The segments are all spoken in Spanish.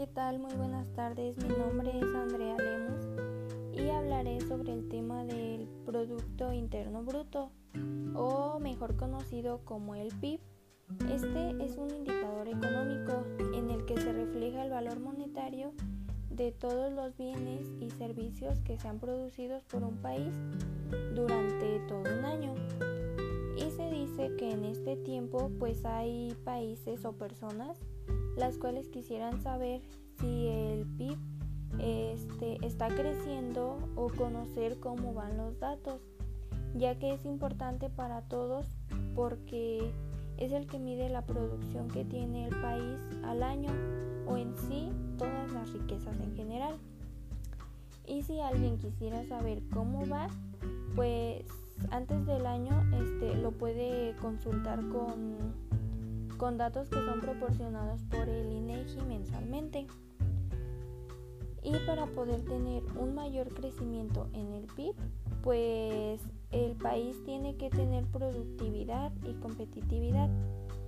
¿qué tal? Muy buenas tardes, mi nombre es Andrea Lemos y hablaré sobre el tema del Producto Interno Bruto, o mejor conocido como el PIB. Este es un indicador económico en el que se refleja el valor monetario de todos los bienes y servicios que sean producidos por un país durante todo un año. Y se dice que en este tiempo pues hay países o personas las cuales quisieran saber si el PIB este, está creciendo o conocer cómo van los datos, ya que es importante para todos porque es el que mide la producción que tiene el país al año o en sí todas las riquezas en general. Y si alguien quisiera saber cómo va, pues antes del año este, lo puede consultar con, con datos que son proporcionados por el INEGI mensualmente. Y para poder tener un mayor crecimiento en el PIB, pues el país tiene que tener productividad y competitividad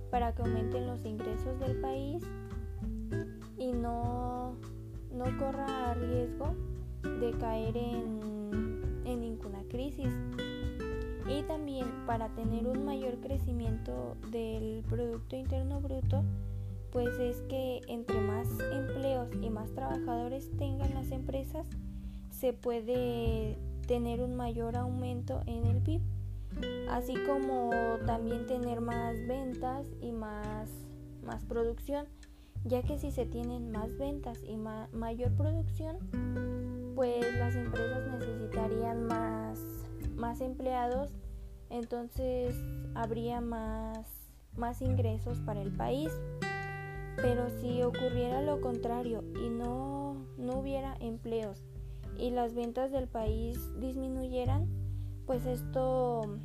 para que aumenten los ingresos del país y no, no corra riesgo de caer en, Y también para tener un mayor crecimiento del Producto Interno Bruto, pues es que entre más empleos y más trabajadores tengan las empresas, se puede tener un mayor aumento en el PIB, así como también tener más ventas y más, más producción, ya que si se tienen más ventas y mayor producción, pues las empresas necesitarían más, más empleados, entonces habría más, más ingresos para el país. Pero si ocurriera lo contrario y no, no hubiera empleos y las ventas del país disminuyeran, pues esto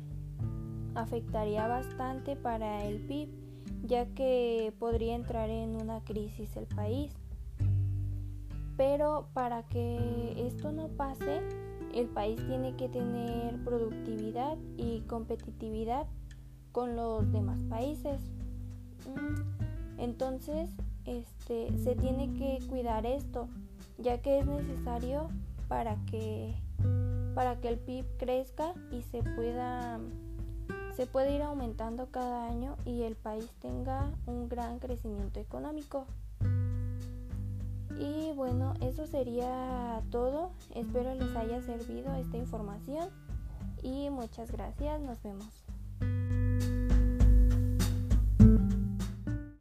afectaría bastante para el PIB, ya que podría entrar en una crisis el país. Pero para que esto no pase, el país tiene que tener productividad y competitividad con los demás países. Mm, entonces, este, se tiene que cuidar esto, ya que es necesario para que, para que el PIB crezca y se pueda, se pueda ir aumentando cada año y el país tenga un gran crecimiento económico. Y bueno, eso sería todo. Espero les haya servido esta información y muchas gracias. Nos vemos.